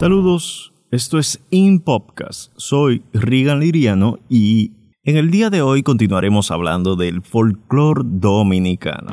Saludos, esto es InPopcast. Soy Rigan Liriano y en el día de hoy continuaremos hablando del folclore dominicano.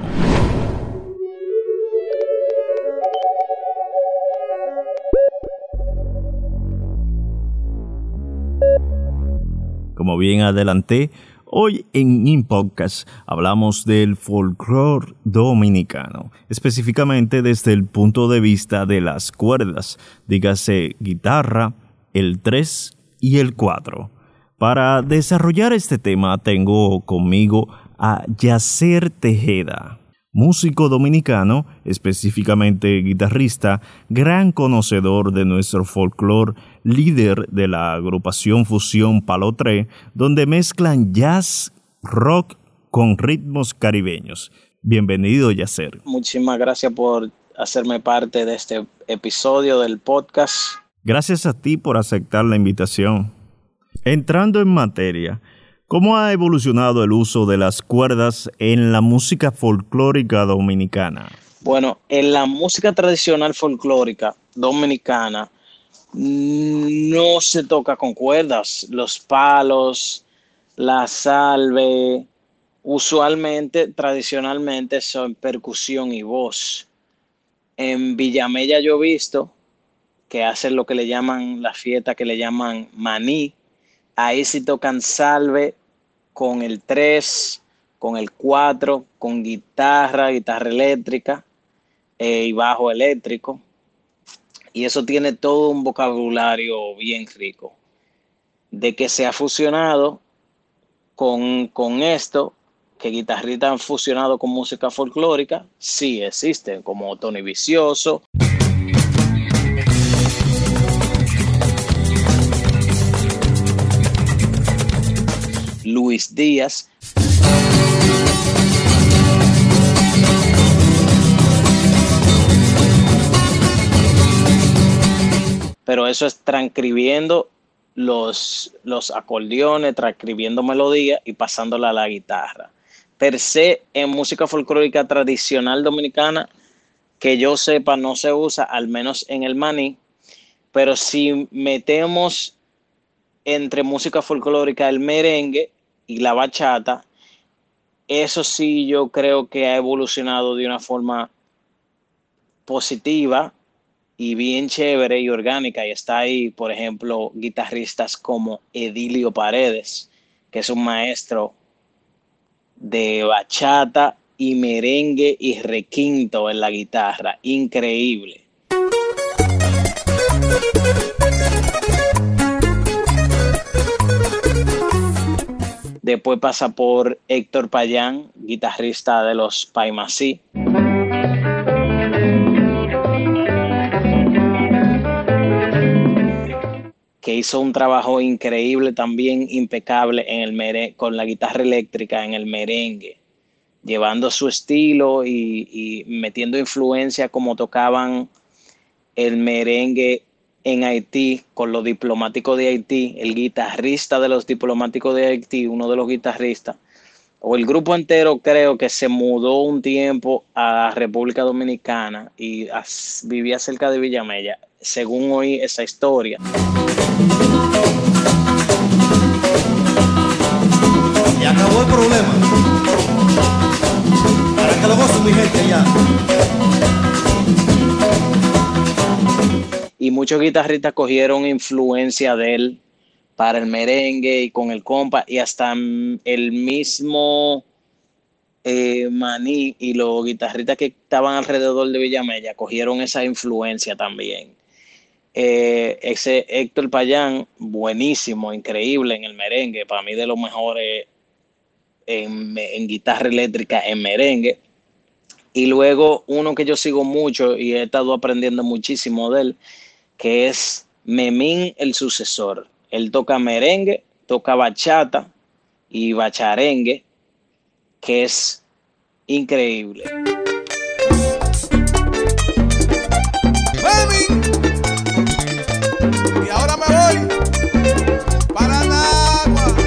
Como bien adelanté, Hoy en InPodcast hablamos del folclore dominicano, específicamente desde el punto de vista de las cuerdas, dígase guitarra, el 3 y el 4. Para desarrollar este tema tengo conmigo a Yacer Tejeda músico dominicano, específicamente guitarrista, gran conocedor de nuestro folclore, líder de la agrupación Fusión Palo 3, donde mezclan jazz, rock con ritmos caribeños. Bienvenido, Yacer. Muchísimas gracias por hacerme parte de este episodio del podcast. Gracias a ti por aceptar la invitación. Entrando en materia, ¿Cómo ha evolucionado el uso de las cuerdas en la música folclórica dominicana? Bueno, en la música tradicional folclórica dominicana no se toca con cuerdas. Los palos, la salve, usualmente, tradicionalmente son percusión y voz. En Villamella yo he visto que hacen lo que le llaman la fiesta que le llaman maní, Ahí sí tocan salve con el 3, con el 4, con guitarra, guitarra eléctrica eh, y bajo eléctrico. Y eso tiene todo un vocabulario bien rico. De que se ha fusionado con, con esto, que guitarristas han fusionado con música folclórica, sí existen, como Tony Vicioso. Luis Díaz. Pero eso es transcribiendo los, los acordeones, transcribiendo melodía y pasándola a la guitarra. Per se, en música folclórica tradicional dominicana, que yo sepa, no se usa, al menos en el maní. Pero si metemos entre música folclórica el merengue, y la bachata, eso sí yo creo que ha evolucionado de una forma positiva y bien chévere y orgánica. Y está ahí, por ejemplo, guitarristas como Edilio Paredes, que es un maestro de bachata y merengue y requinto en la guitarra. Increíble. Después pasa por Héctor Payán, guitarrista de los Paimasí. que hizo un trabajo increíble también, impecable en el con la guitarra eléctrica en el merengue, llevando su estilo y, y metiendo influencia como tocaban el merengue en Haití con los diplomáticos de Haití, el guitarrista de los diplomáticos de Haití, uno de los guitarristas, o el grupo entero creo que se mudó un tiempo a República Dominicana y vivía cerca de Villamella, según oí esa historia. Y acabó el problema. Ya. Y muchos guitarristas cogieron influencia de él para el merengue y con el compa y hasta el mismo eh, Maní y los guitarristas que estaban alrededor de Villamella cogieron esa influencia también. Eh, ese Héctor Payán, buenísimo, increíble en el merengue, para mí de los mejores en, en guitarra eléctrica en merengue. Y luego uno que yo sigo mucho y he estado aprendiendo muchísimo de él, que es Memín el sucesor. Él toca merengue, toca bachata y bacharengue, que es increíble. Y ahora me voy para Nagua.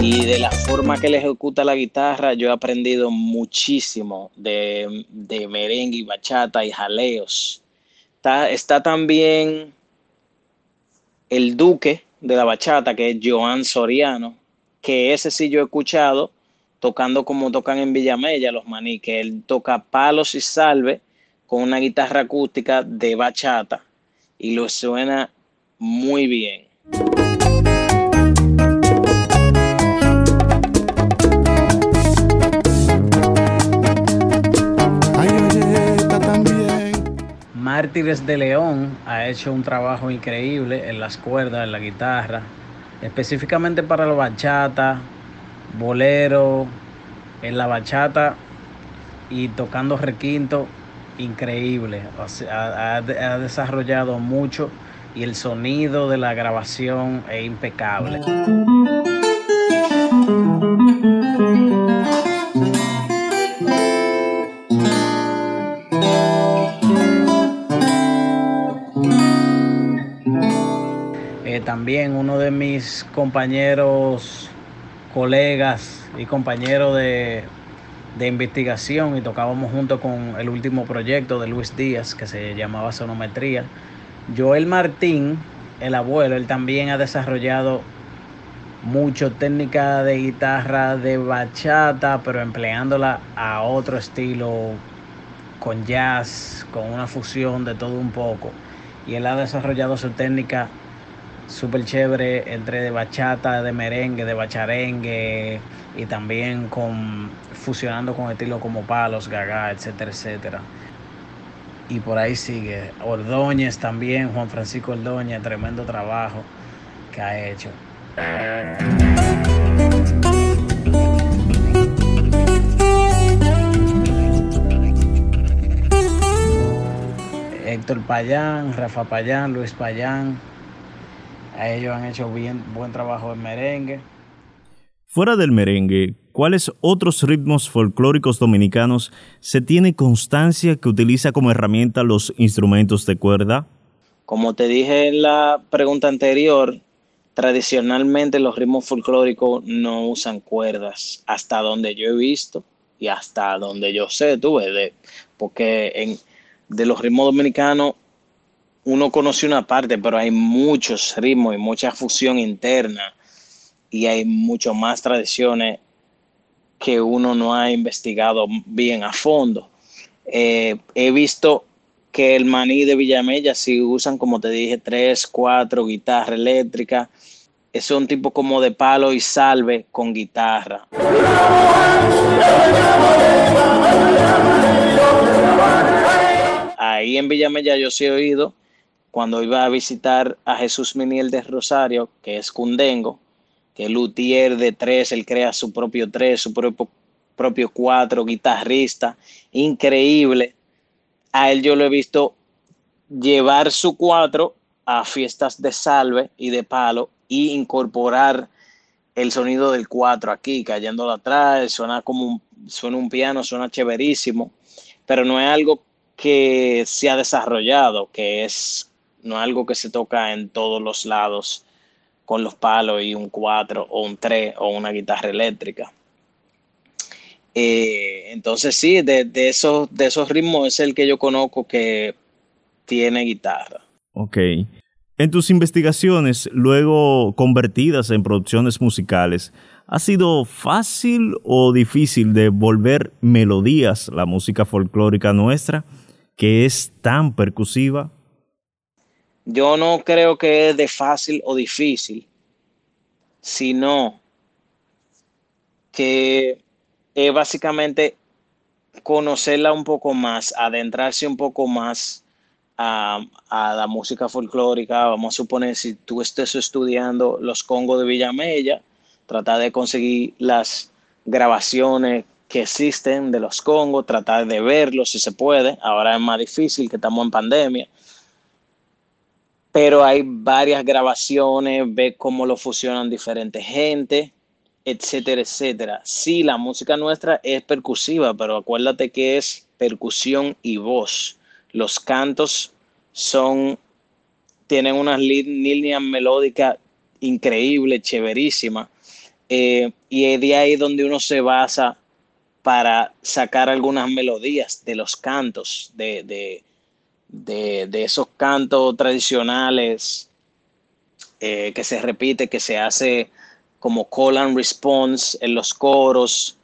Y de la forma que él ejecuta la guitarra, yo he aprendido muchísimo de, de merengue y bachata y jaleos. Está, también el duque de la bachata, que es Joan Soriano, que ese sí yo he escuchado tocando como tocan en Villamella los maní, que él toca palos y salve con una guitarra acústica de bachata y lo suena muy bien. Mártires de León ha hecho un trabajo increíble en las cuerdas, en la guitarra, específicamente para la bachata, bolero, en la bachata y tocando requinto, increíble. Ha desarrollado mucho y el sonido de la grabación es impecable. Compañeros, colegas y compañeros de, de investigación y tocábamos junto con el último proyecto de Luis Díaz que se llamaba Sonometría. Joel Martín, el abuelo, él también ha desarrollado mucho técnica de guitarra de bachata, pero empleándola a otro estilo, con jazz, con una fusión de todo un poco. Y él ha desarrollado su técnica súper chévere entre de bachata, de merengue, de bacharengue y también con fusionando con estilos como palos, gaga, etcétera, etcétera. Y por ahí sigue. Ordóñez también, Juan Francisco Ordóñez, tremendo trabajo que ha hecho. Héctor Payán, Rafa Payán, Luis Payán, ellos han hecho bien buen trabajo en merengue. Fuera del merengue, ¿cuáles otros ritmos folclóricos dominicanos se tiene constancia que utiliza como herramienta los instrumentos de cuerda? Como te dije en la pregunta anterior, tradicionalmente los ritmos folclóricos no usan cuerdas, hasta donde yo he visto y hasta donde yo sé, tú ves, de, porque en, de los ritmos dominicanos uno conoce una parte, pero hay muchos ritmos y mucha fusión interna y hay mucho más tradiciones que uno no ha investigado bien a fondo. Eh, he visto que el maní de Villamella si usan, como te dije, tres, cuatro guitarra eléctrica. Es un tipo como de palo y salve con guitarra. Ahí en Villamella yo sí he oído cuando iba a visitar a Jesús Miniel de Rosario, que es Cundengo, que luthier de tres, él crea su propio tres, su propio, propio cuatro, guitarrista, increíble. A él yo lo he visto llevar su cuatro a fiestas de salve y de palo y incorporar el sonido del cuatro aquí, cayéndolo atrás, suena como un, suena un piano, suena chéverísimo, pero no es algo que se ha desarrollado, que es no es algo que se toca en todos los lados con los palos y un cuatro o un tres o una guitarra eléctrica. Eh, entonces sí, de, de, esos, de esos ritmos es el que yo conozco que tiene guitarra. Ok. En tus investigaciones, luego convertidas en producciones musicales, ¿ha sido fácil o difícil de volver melodías la música folclórica nuestra, que es tan percusiva? Yo no creo que es de fácil o difícil, sino que es básicamente conocerla un poco más, adentrarse un poco más a, la música folclórica. Vamos a suponer si tú estés estudiando los congos de Villamella, tratar de conseguir las grabaciones que existen de los congos, tratar de verlos si se puede. Ahora es más difícil que estamos en pandemia. Pero hay varias grabaciones, ve cómo lo fusionan diferentes gente, etcétera, etcétera. Sí, la música nuestra es percusiva, pero acuérdate que es percusión y voz. Los cantos son, tienen unas líneas melódicas increíbles, chéverísimas. Eh, y es de ahí donde uno se basa para sacar algunas melodías de los cantos, de, de, de, esos cantos tradicionales eh, que se repite, que se hace como call and response en los coros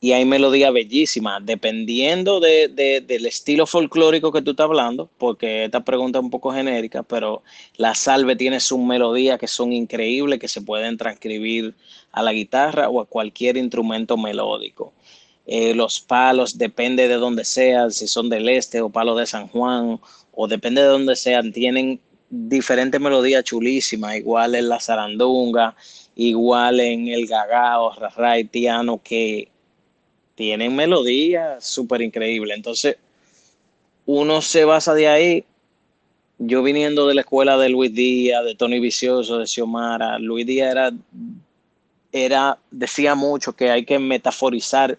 y hay melodía bellísima, dependiendo de, de, del estilo folclórico que tú estás hablando, porque esta pregunta es un poco genérica, pero la salve tiene sus melodías que son increíbles, que se pueden transcribir a la guitarra o a cualquier instrumento melódico. Eh, los palos, depende de dónde sean, si son del este o palos de San Juan, o depende de dónde sean, tienen diferentes melodías chulísimas, igual en la zarandunga, igual en el gagao, tiano, que tienen melodías súper increíbles. Entonces, uno se basa de ahí. Yo viniendo de la escuela de Luis Díaz, de Tony Vicioso, de Xiomara, Luis Díaz era, decía mucho que hay que metaforizar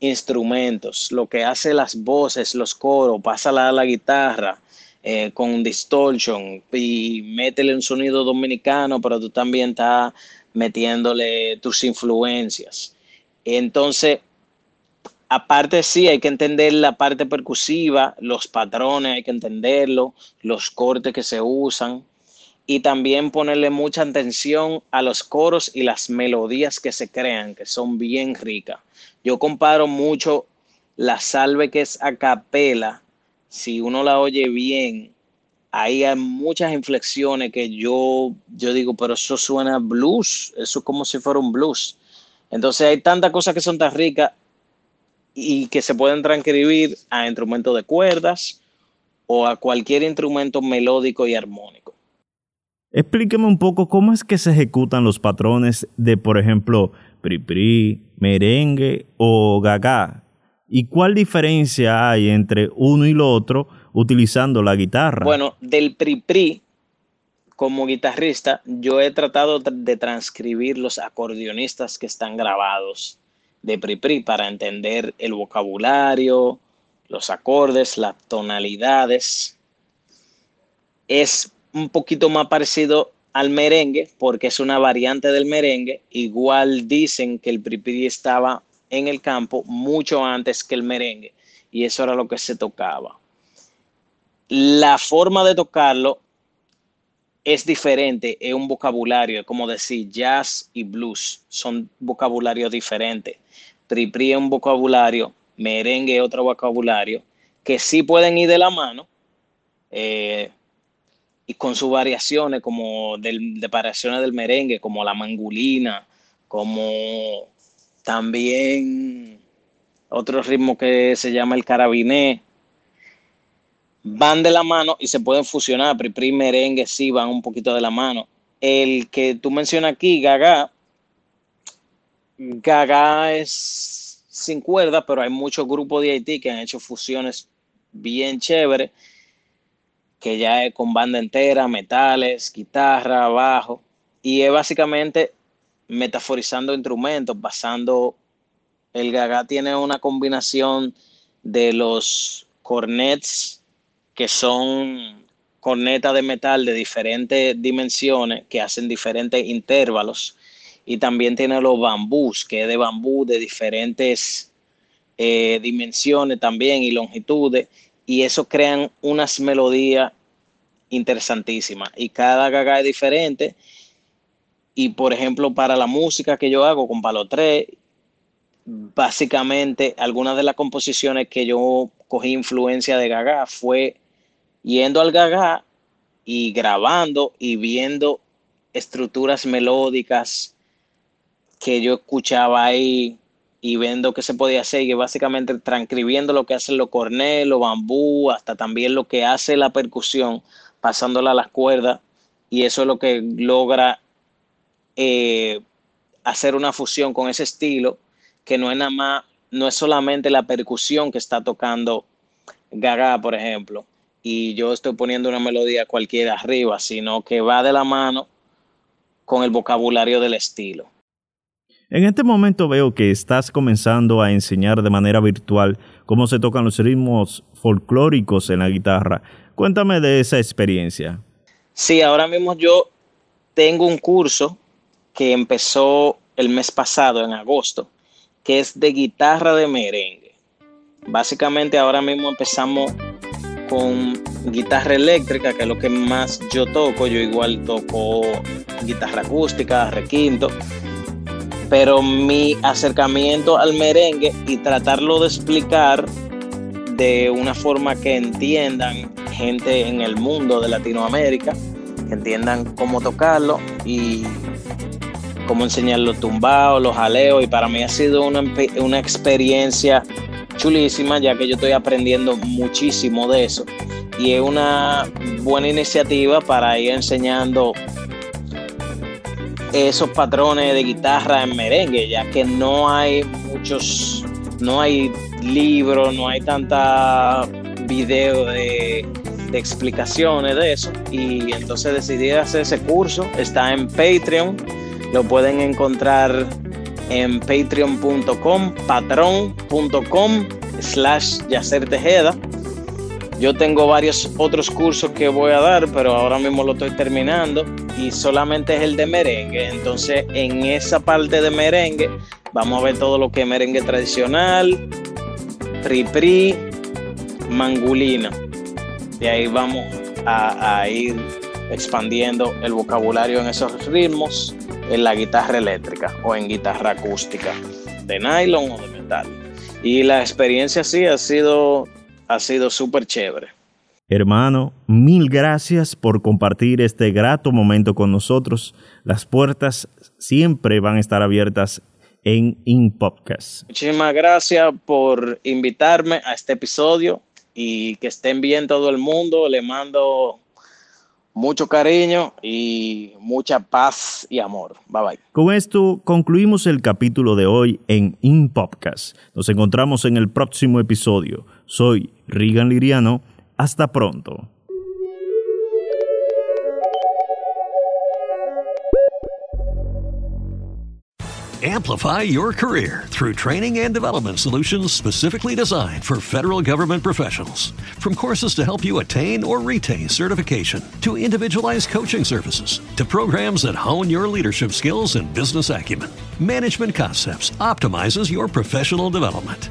instrumentos, lo que hace las voces, los coros, pasa a la guitarra, eh, con distortion y métele un sonido dominicano, pero tú también estás metiéndole tus influencias. Entonces, aparte sí, hay que entender la parte percusiva, los patrones, hay que entenderlo, los cortes que se usan y también ponerle mucha atención a los coros y las melodías que se crean, que son bien ricas. Yo comparo mucho la salve que es a capela, si uno la oye bien, ahí hay muchas inflexiones que yo, yo digo, pero eso suena blues, eso es como si fuera un blues. Entonces hay tantas cosas que son tan ricas y que se pueden transcribir a instrumentos de cuerdas o a cualquier instrumento melódico y armónico. Explíqueme un poco cómo es que se ejecutan los patrones de, por ejemplo, pri-pri, merengue o gaga. ¿Y cuál diferencia hay entre uno y lo otro utilizando la guitarra? Bueno, del pri-pri, como guitarrista, yo he tratado de transcribir los acordeonistas que están grabados de pri-pri para entender el vocabulario, los acordes, las tonalidades. Es un poquito más parecido al merengue porque es una variante del merengue. Igual dicen que el pri-pri estaba en el campo mucho antes que el merengue y eso era lo que se tocaba la forma de tocarlo es diferente, es un vocabulario, como decir jazz y blues, son vocabularios diferentes. Tripri es un vocabulario, merengue es otro vocabulario, que sí pueden ir de la mano eh, y con sus variaciones, como de variaciones del merengue, como la mangulina, como también otro ritmo que se llama el carabiné, van de la mano y se pueden fusionar. Pri, merengue, sí, van un poquito de la mano. El que tú mencionas aquí, Gaga, Gaga es sin cuerda, pero hay muchos grupos de Haití que han hecho fusiones bien chéveres, que ya es con banda entera, metales, guitarra, bajo, y es básicamente metaforizando instrumentos, basando, el Gaga tiene una combinación de los cornets que son cornetas de metal de diferentes dimensiones que hacen diferentes intervalos y también tiene los bambús, que es de bambú de diferentes eh, dimensiones también y longitudes y eso crean unas melodías interesantísimas. Y cada gaga es diferente. Y por ejemplo para la música que yo hago con Palo 3 básicamente algunas de las composiciones que yo cogí influencia de Gaga fue yendo al gaga y grabando y viendo estructuras melódicas que yo escuchaba ahí y viendo qué se podía hacer y básicamente transcribiendo lo que hacen los cornelos, los bambú, hasta también lo que hace la percusión, pasándola a las cuerdas y eso es lo que logra eh, hacer una fusión con ese estilo que no es nada más no es solamente la percusión que está tocando Gaga, por ejemplo, y yo estoy poniendo una melodía cualquiera arriba, sino que va de la mano con el vocabulario del estilo. En este momento veo que estás comenzando a enseñar de manera virtual cómo se tocan los ritmos folclóricos en la guitarra. Cuéntame de esa experiencia. Sí, ahora mismo yo tengo un curso que empezó el mes pasado, en agosto, que es de guitarra de merengue. Básicamente ahora mismo empezamos con guitarra eléctrica, que es lo que más yo toco. Yo igual toco guitarra acústica, requinto. Pero mi acercamiento al merengue y tratarlo de explicar de una forma que entiendan gente en el mundo de Latinoamérica, que entiendan cómo tocarlo y cómo enseñar los tumbados, los jaleos. Y para mí ha sido una, una experiencia chulísima, ya que yo estoy aprendiendo muchísimo de eso. Y es una buena iniciativa para ir enseñando esos patrones de guitarra en merengue, ya que no hay muchos, no hay libros, no hay tanta video de, de explicaciones de eso. Y entonces decidí hacer ese curso. Está en Patreon. Lo pueden encontrar en patreon.com, patron.com slash Yacer Tejeda. Yo tengo varios otros cursos que voy a dar, pero ahora mismo lo estoy terminando y solamente es el de merengue. Entonces, en esa parte de merengue, vamos a ver todo lo que es merengue tradicional, pri-pri, mangulina. Y ahí vamos a, a ir expandiendo el vocabulario en esos ritmos en la guitarra eléctrica o en guitarra acústica, de nylon o de metal. Y la experiencia sí ha sido, ha sido súper chévere. Hermano, mil gracias por compartir este grato momento con nosotros. Las puertas siempre van a estar abiertas en InPodcast. Muchísimas gracias por invitarme a este episodio y que estén bien todo el mundo. Le mando mucho cariño y mucha paz y amor. Bye bye. Con esto concluimos el capítulo de hoy en InPodcast. Nos encontramos en el próximo episodio. Soy Rigan Liriano. Hasta pronto. Amplify your career through training and development solutions specifically designed for federal government professionals. From courses to help you attain or retain certification, to individualized coaching services, to programs that hone your leadership skills and business acumen, Management Concepts optimizes your professional development.